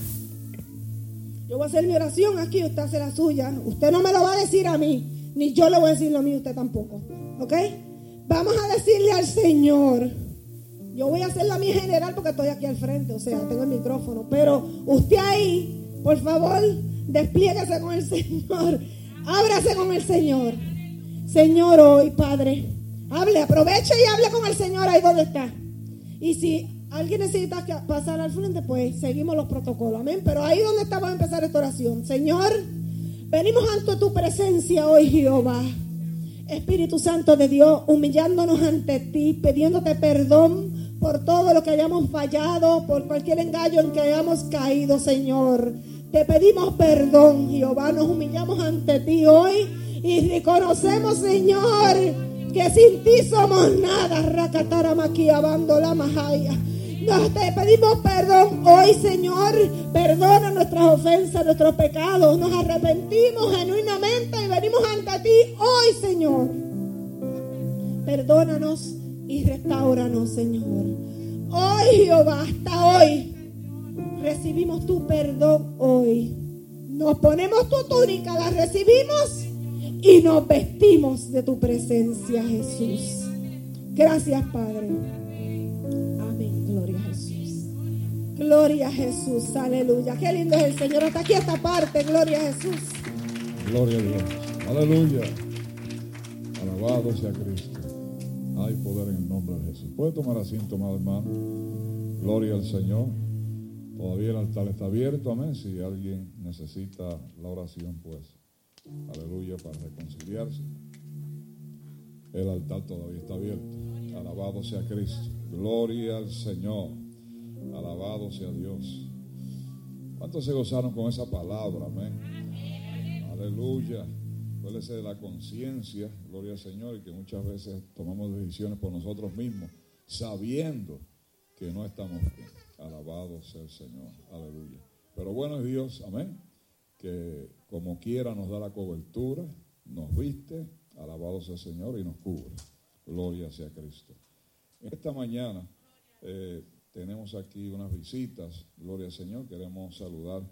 Yo voy a hacer mi oración aquí, usted hace la suya. Usted no me lo va a decir a mí, ni yo le voy a decir lo a mí, usted tampoco. ¿Ok? Vamos a decirle al Señor. Yo voy a hacer la mía general porque estoy aquí al frente, o sea, tengo el micrófono. Pero usted ahí, por favor, desplieguese con el Señor. Ábrase con el Señor. Señor, hoy, Padre, hable, aproveche y hable con el Señor ahí donde está. Y si alguien necesita pasar al frente, pues seguimos los protocolos. Amén. Pero ahí donde está, a empezar esta oración. Señor, venimos ante tu presencia hoy, Jehová. Espíritu Santo de Dios, humillándonos ante ti, pidiéndote perdón por todo lo que hayamos fallado, por cualquier engaño en que hayamos caído, Señor. Te pedimos perdón, Jehová. Nos humillamos ante ti hoy y reconocemos, Señor, que sin ti somos nada. Rakataramakiabando la majaya. Nos te pedimos perdón hoy, Señor. Perdona nuestras ofensas, nuestros pecados. Nos arrepentimos genuinamente y venimos ante ti hoy, Señor. Perdónanos y restauranos, Señor. Hoy, Jehová, hasta hoy recibimos tu perdón hoy. Nos ponemos tu túnica, la recibimos y nos vestimos de tu presencia, Jesús. Gracias, Padre. Amén. Gloria a Jesús. Gloria a Jesús. Aleluya. Qué lindo es el Señor. Hasta aquí esta parte. Gloria a Jesús. Gloria a Dios. Aleluya. Alabado sea Cristo. Hay poder en el nombre de Jesús. Puede tomar asiento, amado hermano. Gloria al Señor. Todavía el altar está abierto, amén. Si alguien necesita la oración, pues, aleluya, para reconciliarse. El altar todavía está abierto. Alabado sea Cristo. Gloria al Señor. Alabado sea Dios. ¿Cuántos se gozaron con esa palabra? Amén. Aleluya. Acuérdese de la conciencia, gloria al Señor, y que muchas veces tomamos decisiones por nosotros mismos, sabiendo que no estamos bien. Alabado sea el Señor. Aleluya. Pero bueno es Dios, amén. Que como quiera nos da la cobertura, nos viste, alabado sea el Señor y nos cubre. Gloria sea Cristo. Esta mañana eh, tenemos aquí unas visitas, gloria al Señor. Queremos saludar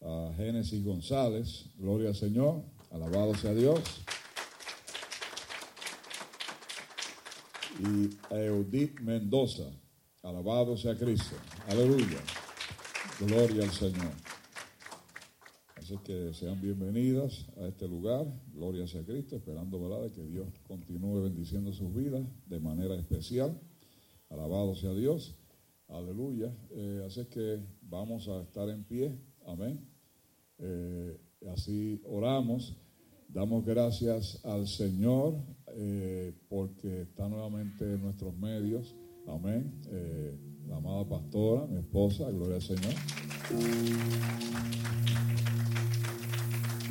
a Génesis González, gloria al Señor, alabado sea Dios. Y a Eudith Mendoza, alabado sea Cristo, aleluya, gloria al Señor. Así que sean bienvenidas a este lugar, gloria sea Cristo, esperando ¿verdad? que Dios continúe bendiciendo sus vidas de manera especial. Alabado sea Dios, aleluya. Eh, así que vamos a estar en pie, amén. Eh, así oramos, damos gracias al Señor eh, porque está nuevamente en nuestros medios, amén. Eh, la amada pastora, mi esposa, gloria al Señor.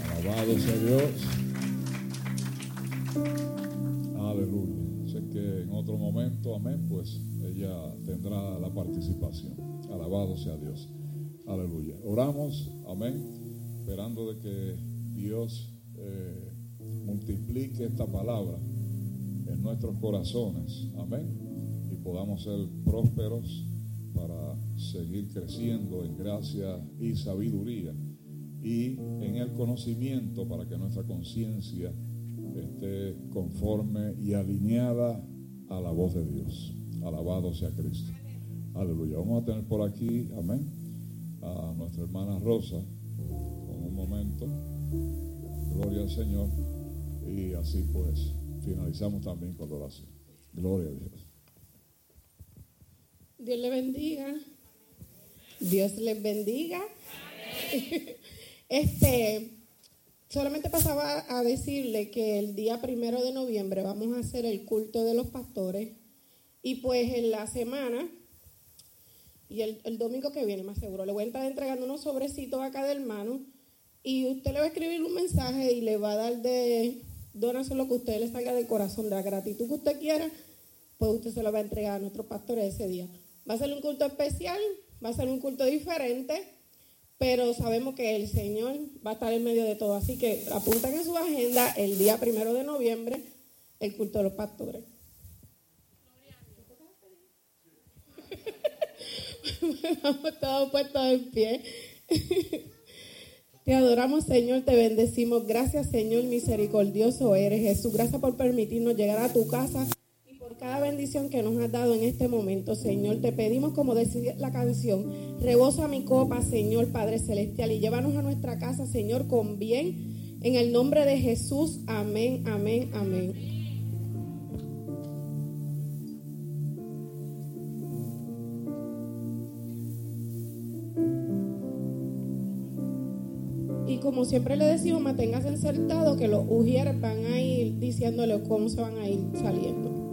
Alabado sea Dios. Aleluya. Sé que en otro momento, amén, pues ella tendrá la participación. Alabado sea Dios. Aleluya. Oramos, amén, esperando de que Dios eh, multiplique esta palabra en nuestros corazones. Amén. Podamos ser prósperos para seguir creciendo en gracia y sabiduría y en el conocimiento para que nuestra conciencia esté conforme y alineada a la voz de Dios. Alabado sea Cristo. Aleluya. Vamos a tener por aquí, amén, a nuestra hermana Rosa con un momento. Gloria al Señor. Y así pues finalizamos también con la oración. Gloria a Dios. Dios le bendiga. Dios les bendiga. Este, solamente pasaba a decirle que el día primero de noviembre vamos a hacer el culto de los pastores y pues en la semana y el, domingo que viene más seguro le voy a estar entregando unos sobrecitos acá del hermano y usted le va a escribir un mensaje y le va a dar de dónase lo que usted le salga del corazón, de la gratitud que usted quiera pues usted se lo va a entregar a nuestros pastores ese día. Va a ser un culto especial, va a ser un culto diferente, pero sabemos que el Señor va a estar en medio de todo. Así que apuntan en su agenda el día primero de noviembre, el culto de los pastores. *laughs* Vamos todos puestos en pie. Te adoramos, Señor, te bendecimos. Gracias, Señor, misericordioso eres Jesús. Gracias por permitirnos llegar a tu casa cada bendición que nos has dado en este momento, Señor. Te pedimos, como decía la canción, rebosa mi copa, Señor Padre Celestial, y llévanos a nuestra casa, Señor, con bien. En el nombre de Jesús, amén, amén, amén. Y como siempre le decimos, manténgase encertado que los ujieres van a ir diciéndole cómo se van a ir saliendo.